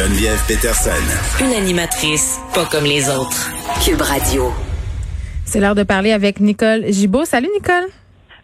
Geneviève Peterson. Une animatrice pas comme les autres. Cube Radio. C'est l'heure de parler avec Nicole Gibault. Salut Nicole.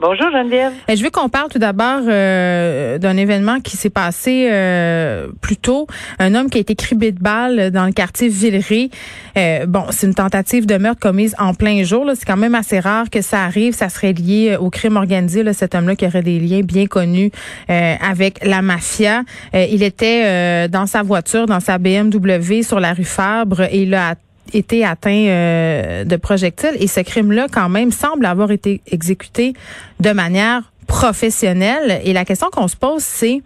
Bonjour Geneviève. Et je veux qu'on parle tout d'abord euh, d'un événement qui s'est passé euh, plus tôt. Un homme qui a été cribé de balles dans le quartier Villeray. Euh, bon, c'est une tentative de meurtre commise en plein jour. C'est quand même assez rare que ça arrive. Ça serait lié au crime organisé. Là, cet homme-là qui aurait des liens bien connus avec la mafia. il était dans sa voiture, dans sa BMW sur la rue Fabre et il a été atteint euh, de projectiles et ce crime-là, quand même, semble avoir été exécuté de manière professionnelle. Et la question qu'on se pose, c'est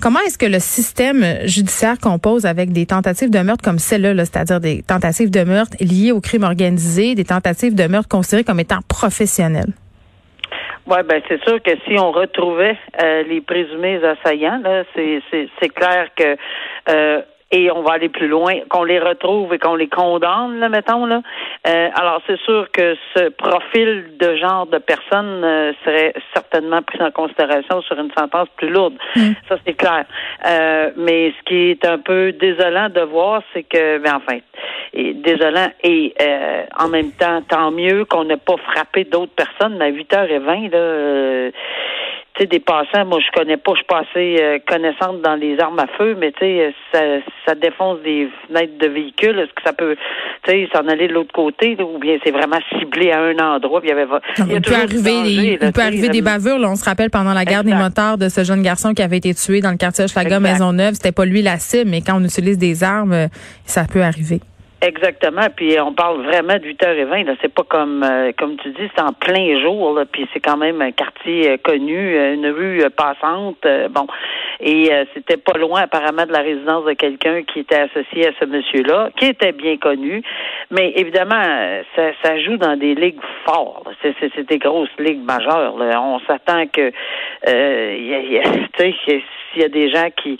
comment est-ce que le système judiciaire compose avec des tentatives de meurtre comme celle-là, -là, c'est-à-dire des tentatives de meurtre liées au crime organisé, des tentatives de meurtre considérées comme étant professionnelles? Oui, ben c'est sûr que si on retrouvait euh, les présumés assaillants, là, c'est clair que euh, et on va aller plus loin, qu'on les retrouve et qu'on les condamne, là, mettons. Là. Euh, alors, c'est sûr que ce profil de genre de personne euh, serait certainement pris en considération sur une sentence plus lourde. Mm. Ça, c'est clair. Euh, mais ce qui est un peu désolant de voir, c'est que, ben, enfin, et désolant et en même temps, tant mieux qu'on n'ait pas frappé d'autres personnes. À 8h20, là, tu sais, des passants, moi, je connais pas, je suis pas assez euh, connaissante dans les armes à feu, mais tu sais, ça, ça défonce des fenêtres de véhicules. Est-ce que ça peut, tu sais, s'en aller de l'autre côté, ou bien c'est vraiment ciblé à un endroit, puis il y avait... Il, peut arriver, il peut arriver des bavures, là, on se rappelle pendant la guerre des motards de ce jeune garçon qui avait été tué dans le quartier Maison Maisonneuve, c'était pas lui la cible, mais quand on utilise des armes, ça peut arriver. Exactement. Puis on parle vraiment de 8h20. Là. C'est pas comme euh, comme tu dis, c'est en plein jour. Là. Puis c'est quand même un quartier euh, connu, euh, une rue passante. bon. Et c'était pas loin apparemment de la résidence de quelqu'un qui était associé à ce monsieur-là, qui était bien connu. Mais évidemment, ça, ça joue dans des ligues fortes. C'est, des grosses ligues majeures. Là. On s'attend que tu sais, s'il y a des gens qui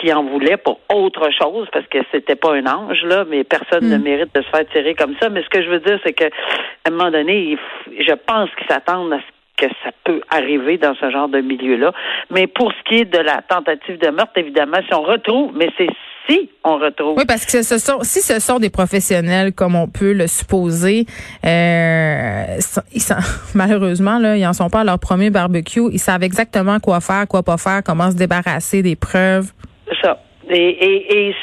qui en voulaient pour autre chose, parce que c'était pas un ange, là, mais personne ne hmm. mérite de se faire tirer comme ça. Mais ce que je veux dire, c'est que à un moment donné, je pense qu'ils s'attendent à ce que ça peut arriver dans ce genre de milieu-là. Mais pour ce qui est de la tentative de meurtre, évidemment, si on retrouve, mais c'est si on retrouve. Oui, parce que ce sont, si ce sont des professionnels, comme on peut le supposer, euh, ils sont, malheureusement, là, ils en sont pas à leur premier barbecue. Ils savent exactement quoi faire, quoi pas faire, comment se débarrasser des preuves. Ça. Et, et, et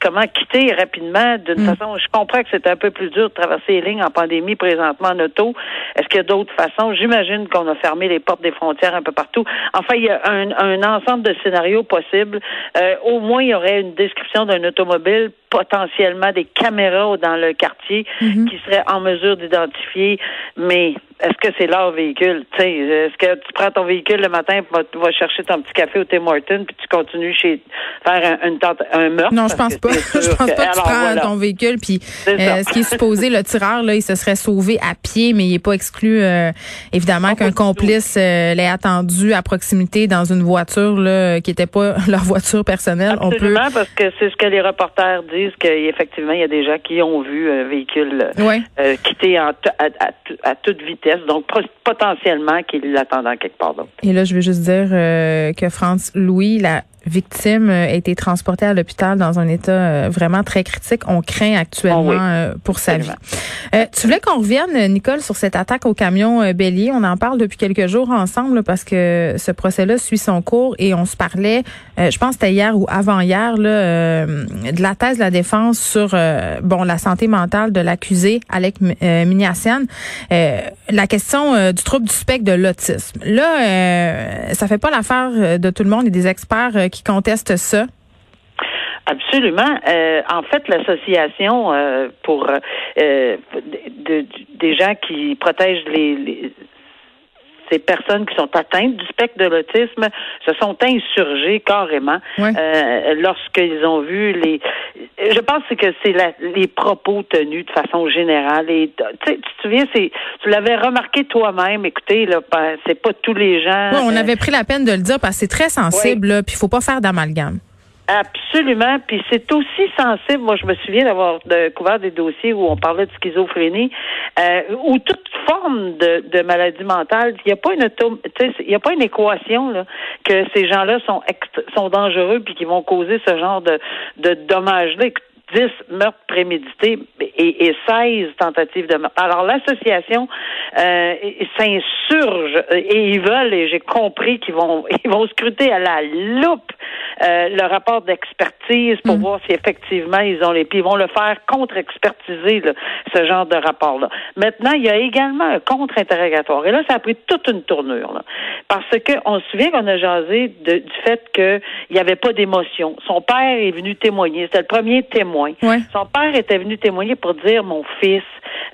comment quitter rapidement d'une mm. façon. Je comprends que c'est un peu plus dur de traverser les lignes en pandémie présentement en auto. Est-ce qu'il y a d'autres façons? J'imagine qu'on a fermé les portes des frontières un peu partout. Enfin, il y a un, un ensemble de scénarios possibles. Euh, au moins, il y aurait une description d'un automobile, potentiellement des caméras dans le quartier mm-hmm. qui seraient en mesure d'identifier, mais est-ce que c'est leur véhicule? Est-ce que tu prends ton véhicule le matin, tu vas, chercher ton petit café au Tim Hortons, puis tu continues chez faire un, une un meurtre? Non, je pense pas. je pense pas que, tu prends ton véhicule, puis euh, ce qui est supposé, le tireur, là, il se serait sauvé à pied, mais il n'est pas exclu, euh, évidemment, qu'un complice euh, l'ait attendu à proximité dans une voiture là, qui n'était pas leur voiture personnelle. Absolument, On peut... parce que c'est ce que les reporters disent, qu'effectivement, il y a des gens qui ont vu un véhicule quitter à, à toute vitesse donc potentiellement qu'il l'attendait quelque part d'autre. Et là, je veux juste dire euh, que France Louis, la victime euh, a été transportée à l'hôpital dans un état euh, vraiment très critique. On craint actuellement oh euh, pour sa vie. tu voulais qu'on revienne, Nicole, sur cette attaque au camion bélier. On en parle depuis quelques jours ensemble parce que ce procès-là suit son cours et on se parlait, je pense que c'était hier ou avant-hier, là, de la thèse de la défense sur bon la santé mentale de l'accusé, Alec Miniassian. la question du trouble du spectre de l'autisme. Là, ça fait pas l'affaire de tout le monde et des experts qui contestent ça? Absolument. Euh, en fait, l'association euh, pour euh, des gens qui protègent les, ces personnes qui sont atteintes du spectre de l'autisme se sont insurgés carrément lorsqu'ils ont vu les. Je pense que c'est les propos tenus de façon générale. Et tu te souviens, c'est tu l'avais remarqué toi-même. Écoutez, là, c'est pas tous les gens. on avait pris la peine de le dire parce que c'est très sensible. Puis il faut pas faire d'amalgame. Absolument. Puis c'est aussi sensible. Moi, je me souviens d'avoir de, couvert des dossiers où on parlait de schizophrénie euh, ou toute forme de, de maladie mentale. Il n'y a pas une il y a pas une équation là, que ces gens-là sont sont dangereux puis qui vont causer ce genre de, de dommages-là. 10 meurtres prémédités et, et 16 tentatives de meurtre. Alors l'association euh, s'insurge et ils veulent, et j'ai compris qu'ils vont ils vont scruter à la loupe euh, le rapport d'expertise pour mm. voir si effectivement ils ont les pieds. Ils vont le faire contre-expertiser ce genre de rapport-là. Maintenant, il y a également un contre-interrogatoire. Et là, ça a pris toute une tournure. Là, parce qu'on se souvient qu'on a jasé du fait qu'il n'y avait pas d'émotion. Son père est venu témoigner. C'était le premier témoin. Son père était venu témoigner pour dire mon fils,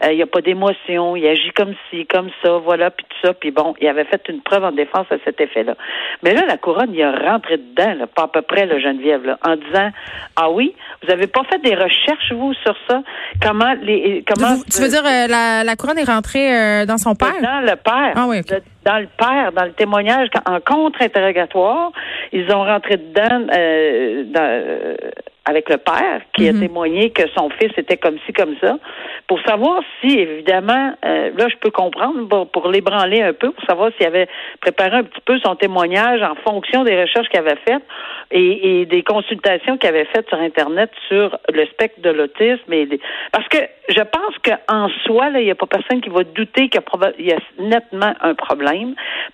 euh, il n'y a pas d'émotion, il agit comme ci, comme ça, voilà, puis tout ça. Puis bon, il avait fait une preuve en défense à cet effet-là. Mais là, la couronne, il a rentré dedans, là, pas peu près, le Geneviève, là, en disant Ah oui, vous n'avez pas fait des recherches, vous, sur ça? Comment les comment Tu veux dire euh, la, la couronne est rentrée euh, dans son père? Dans le père. Ah oui, dans le père, dans le témoignage, en contre-interrogatoire, ils ont rentré dedans euh, dans, avec le père qui a mhm. témoigné que son fils était comme ci, comme ça, pour savoir si, évidemment, euh, là, je peux comprendre, pour, pour l'ébranler un peu, pour savoir s'il avait préparé un petit peu son témoignage en fonction des recherches qu'il avait faites et, et des consultations qu'il avait faites sur Internet sur le spectre de l'autisme. Et Parce que je pense qu'en soi, là, il n'y a pas personne qui va douter qu'il y, y a nettement un problème.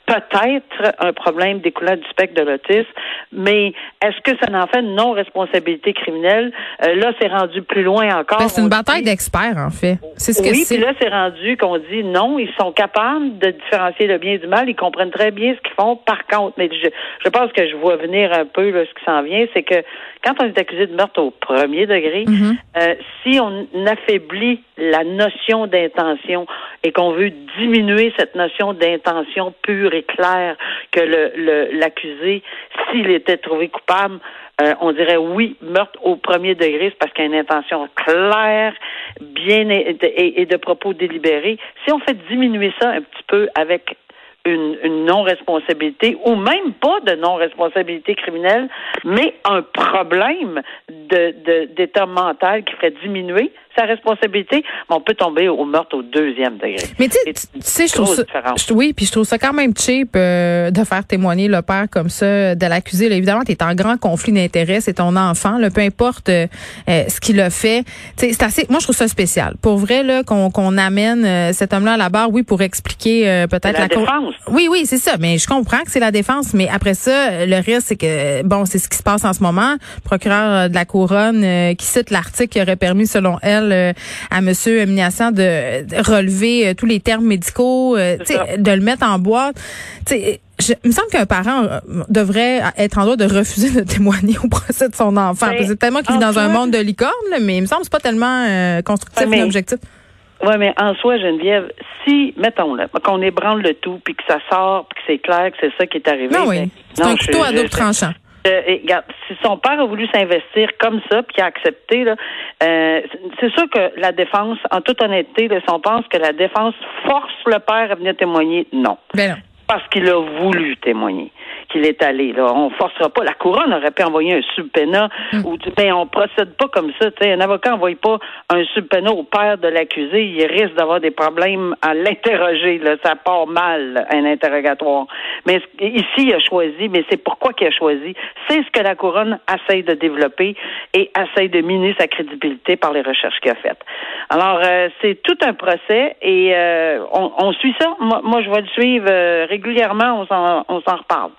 Peut-être un problème découlant du spectre de l'autisme, mais est-ce que ça n'en fait une non-responsabilité criminelle? Euh, là, c'est rendu plus loin encore. Ben, c'est une bataille d'experts, en fait. C'est ce que oui, puis là, c'est rendu qu'on dit non, ils sont capables de différencier le bien du mal, ils comprennent très bien ce qu'ils font. Par contre, mais je, je pense que je vois venir un peu là, ce qui s'en vient, c'est que quand on est accusé de meurtre au premier degré, mm-hmm. euh, si on affaiblit la notion d'intention et qu'on veut diminuer cette notion d'intention pure et claire que le l'accusé, s'il était trouvé coupable, euh, on dirait oui, meurtre au premier degré, c'est parce qu'il y a une intention claire, bien et, et de propos délibérés. Si on fait diminuer ça un petit peu avec une, non-responsabilité ou même pas de non-responsabilité criminelle, mais un problème de, d'état mental qui ferait diminuer sa responsabilité, on peut tomber au meurtre au deuxième degré. Mais tu sais, je trouve ça, oui, puis je trouve ça quand même cheap euh, de faire témoigner le père comme ça de l'accusé. Évidemment, tu es en grand conflit d'intérêts, c'est ton enfant, là, peu importe euh, euh, ce qu'il a fait. C'est assez, moi, je trouve ça spécial. Pour vrai, là, qu'on amène cet homme-là à la barre, oui, pour expliquer peut-être la, la défense. Oui, oui, c'est ça. Mais je comprends que c'est la défense, mais après ça, le risque, c'est que bon, c'est ce qui se passe en ce moment. Procureur de la couronne qui cite l'article qui aurait permis, selon elle euh, à Monsieur Minassian de, relever euh, tous les termes médicaux, euh, de le mettre en boîte. Je, il me semble qu'un parent devrait être en droit de refuser de témoigner au procès de son enfant. Ben, c'est tellement qu'il vit dans un monde de licorne, mais il me semble que c'est pas tellement constructif et objectif. Oui, mais en soi, Geneviève, si, mettons-le, qu'on ébranle le tout, puis que ça sort, puis que c'est clair que c'est ça qui est arrivé. Non, oui. Ben, c'est un couteau à double tranchant. Euh, si son père a voulu s'investir comme ça, puis a accepté, là, euh, c'est sûr que la défense, en toute honnêteté, là, si on pense que la défense force le père à venir témoigner, non. Ben non. Parce qu'il a voulu témoigner qu'il est allé. Là. On forcera pas. La couronne aurait pu envoyer un subpénat mm. ou ben, on procède pas comme ça. Un avocat n'envoie pas un subpénat au père de l'accusé. Il risque d'avoir des problèmes à l'interroger. Là. Ça part mal, un interrogatoire. Mais ici, il a choisi, mais c'est pourquoi qu'il a choisi. C'est ce que la couronne essaye de développer et essaye de miner sa crédibilité par les recherches qu'il a faites. Alors, euh, c'est tout un procès et euh, on, on, suit ça. Moi, moi, je vais le suivre euh, régulièrement. On s'en reparle.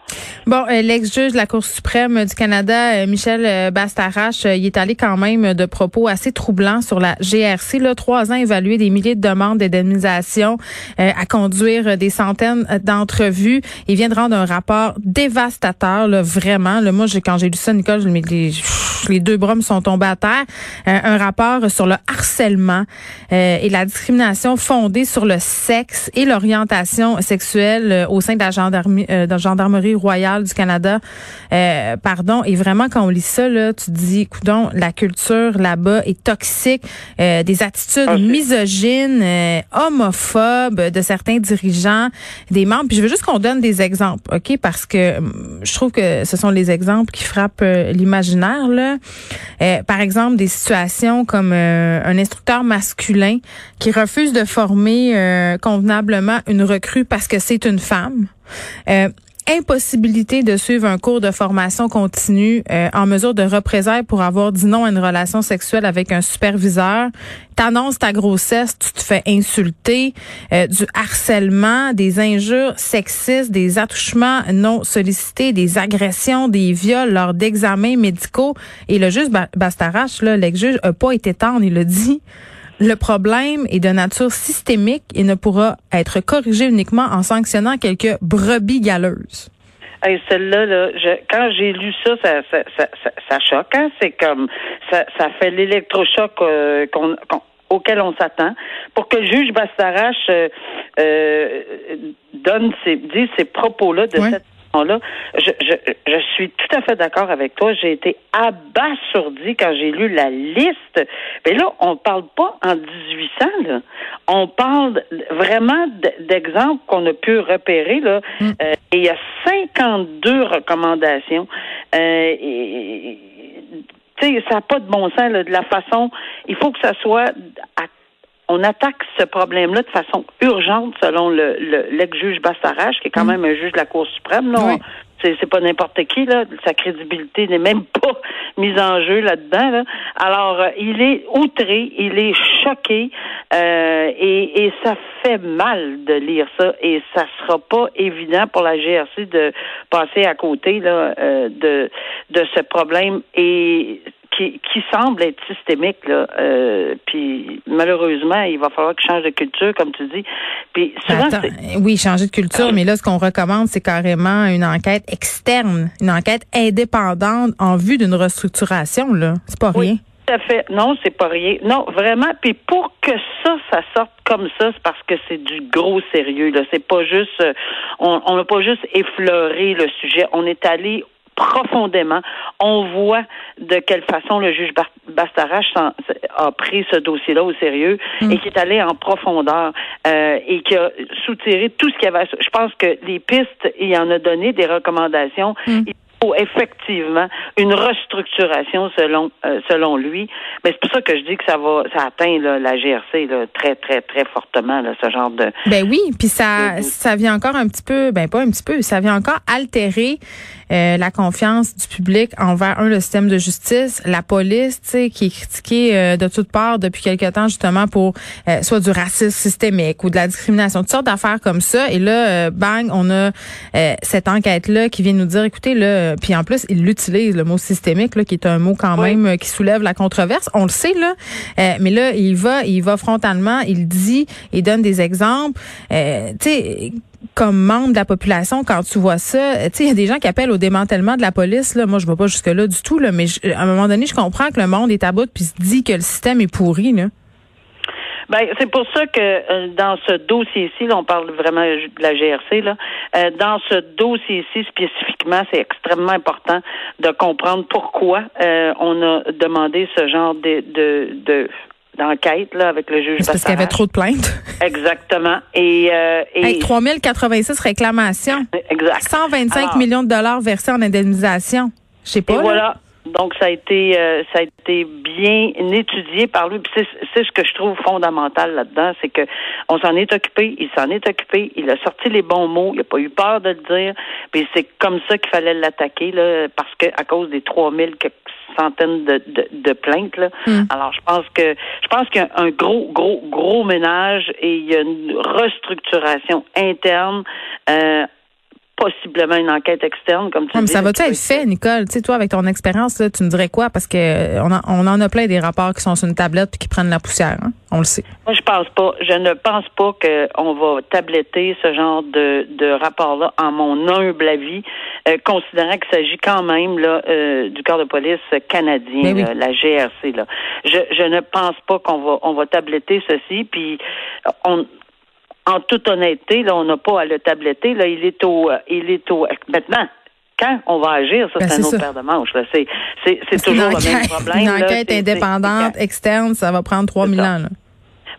Bon, euh, l'ex-juge de la Cour suprême du Canada, euh, Michel euh, Bastarache, il est allé quand même de propos assez troublants sur la GRC. Là, trois ans évalué des milliers de demandes d'indemnisation, à conduire des centaines d'entrevues. Il vient de rendre un rapport dévastateur, là, vraiment. Là, moi, quand j'ai lu ça, Nicole, je me dis, Les deux bras me sont tombés à terre. un rapport sur le harcèlement et la discrimination fondée sur le sexe et l'orientation sexuelle au sein de la gendarmerie, de la gendarmerie royale du Canada. pardon. Et vraiment, quand on lit ça, là, tu te dis, coudon, la culture là-bas est toxique. des attitudes ah, misogynes, homophobes de certains dirigeants, des membres. Puis je veux juste qu'on donne des exemples, OK? Parce que hum, je trouve que ce sont les exemples qui frappent euh, l'imaginaire. Là. Euh, par exemple, des situations comme euh, un instructeur masculin qui refuse de former convenablement une recrue parce que c'est une femme impossibilité de suivre un cours de formation continue euh, en mesure de représailles pour avoir dit non à une relation sexuelle avec un superviseur. T'annonces ta grossesse, tu te fais insulter, euh, du harcèlement, des injures sexistes, des attouchements non sollicités, des agressions, des viols lors d'examens médicaux. Et le juge Bastarache, l'ex-juge, a pas été tendre, il a dit. Le problème est de nature systémique et ne pourra être corrigé uniquement en sanctionnant quelques brebis galeuses. Hey, celle-là, là, quand j'ai lu ça, ça, ça, ça, ça, choque. Hein? C'est comme ça, ça fait l'électrochoc euh, auquel on s'attend. Pour que le juge Bastarache euh, euh, donne ses, dise ces propos-là de cette là je, je, je, suis tout à fait d'accord avec toi. J'ai été abasourdi quand j'ai lu la liste. Mais là, on parle pas en 1800, là. On parle vraiment d'exemples qu'on a pu repérer, là. Mm. Euh, et il y a 52 recommandations. Euh, tu sais, ça n'a pas de bon sens, là, de la façon. Il faut que ça soit à on attaque ce problème-là de façon urgente, selon le, l'ex-juge Bastarache, qui est quand mm. même un juge de la Cour suprême. Là. C'est, pas n'importe qui, là. Sa crédibilité n'est même pas mise en jeu là-dedans. Là. Alors, euh, il est outré, il est choqué, euh, et, et ça fait mal de lire ça. Et ça sera pas évident pour la GRC de passer à côté là, euh, de, de ce problème. Et qui, semble être systémique là. Euh, puis malheureusement, il va falloir qu'il change de culture, comme tu dis. Puis souvent, oui, changer de culture, mais là, ce qu'on recommande, c'est carrément une enquête externe, une enquête indépendante en vue d'une restructuration. Là, c'est pas rien. Tout à fait. Non, c'est pas rien. Non, vraiment. Puis pour que ça, ça sorte comme ça, c'est parce que c'est du gros sérieux. Là, c'est pas juste. Euh, on n'a pas juste effleuré le sujet. On est allé profondément. On voit de quelle façon le juge Bastarache a pris ce dossier-là au sérieux mm. et qui est allé en profondeur euh, et qui a soutiré tout ce qu'il y avait. Je pense que les pistes, il en a donné des recommandations. Mm faut effectivement une restructuration selon euh, selon lui. Mais c'est pour ça que je dis que ça va ça atteint la GRC très très très fortement ce genre de Ben oui, puis ça ça vient encore un petit peu ben pas un petit peu, ça vient encore altérer euh, la confiance du public envers un le système de justice, la police, tu sais qui est critiquée euh, de toutes parts depuis quelque temps justement pour soit du racisme systémique ou de la discrimination, toutes sortes d'affaires comme ça et là bang, on a cette enquête là qui vient nous dire écoutez là euh, puis en plus, il l'utilise, le mot systémique, là, qui est un mot quand même euh, qui soulève la controverse. On le sait, là. Euh, mais là, il va, il va frontalement, il dit, il donne des exemples. tu sais, comme membre de la population, quand tu vois ça, tu sais, il y a des gens qui appellent au démantèlement de la police. Là. Moi, je ne vais pas jusque-là du tout, là, mais à un moment donné, je comprends que le monde est à bout puis se dit que le système est pourri. Là. Ben, c'est pour ça que euh, dans ce dossier-ci, on parle vraiment de la GRC, là, euh, dans ce dossier-ci spécifiquement, c'est extrêmement important de comprendre pourquoi euh, on a demandé ce genre de, de, de d'enquête là avec le juge. parce qu'il y avait trop de plaintes. Exactement. Et, euh, et 3086 réclamations. Exact. 125 millions de dollars versés en indemnisation. Je sais pas. Et voilà. Donc, ça a été, euh, ça a été bien étudié par lui. c'est, ce que je trouve fondamental là-dedans, c'est que on s'en est occupé, il s'en est occupé, il a sorti les bons mots, il n'a pas eu peur de le dire. Puis c'est comme ça qu'il fallait l'attaquer là, parce que à cause des 3000 de, de, plaintes. Là. Hmm. Alors, je pense que je pense qu'il y a un gros, gros, gros ménage et il y a une restructuration interne. Euh, possiblement une enquête externe, comme tu mais dis. ça va-tu être fait, Nicole? Tu sais, toi, avec ton expérience, tu me dirais quoi? Parce que euh, on, on, en a plein des rapports qui sont sur une tablette puis qui prennent la poussière. Hein? On le sait. Moi, je pense pas. Je ne pense pas qu'on va tabletter ce genre de, de rapport-là, en mon humble avis, euh, considérant qu'il s'agit quand même là euh, du corps de police canadien, la GRC. Là. Je, je ne pense pas qu'on va on va tabletter ceci. Puis on en toute honnêteté, là, on n'a pas à le tabletter. Là, il est au, il est au. Maintenant, quand on va agir, ça, ben, c'est un autre paire de manches. C'est, c'est, c'est toujours le même problème. Une enquête indépendante, externe, ça va prendre 3000 ans. Là.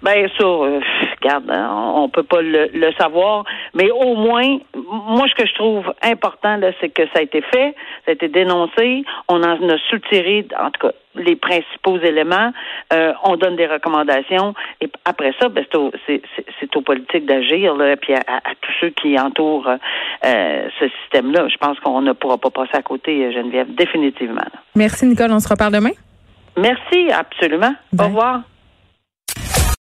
Bien sûr, euh, regarde, hein, on peut pas le, savoir, mais au moins, moi, ce que je trouve important, là, c'est que ça a été fait, ça a été dénoncé, on en a soutiré, en tout cas, les principaux éléments, euh, on donne des recommandations, et après ça, ben, c'est, aux politiques d'agir, là, puis à, tous ceux qui entourent euh, ce système-là. Je pense qu'on ne pourra pas passer à côté, Geneviève, définitivement. Merci, Nicole. On se reparle demain? Merci, absolument. Au revoir.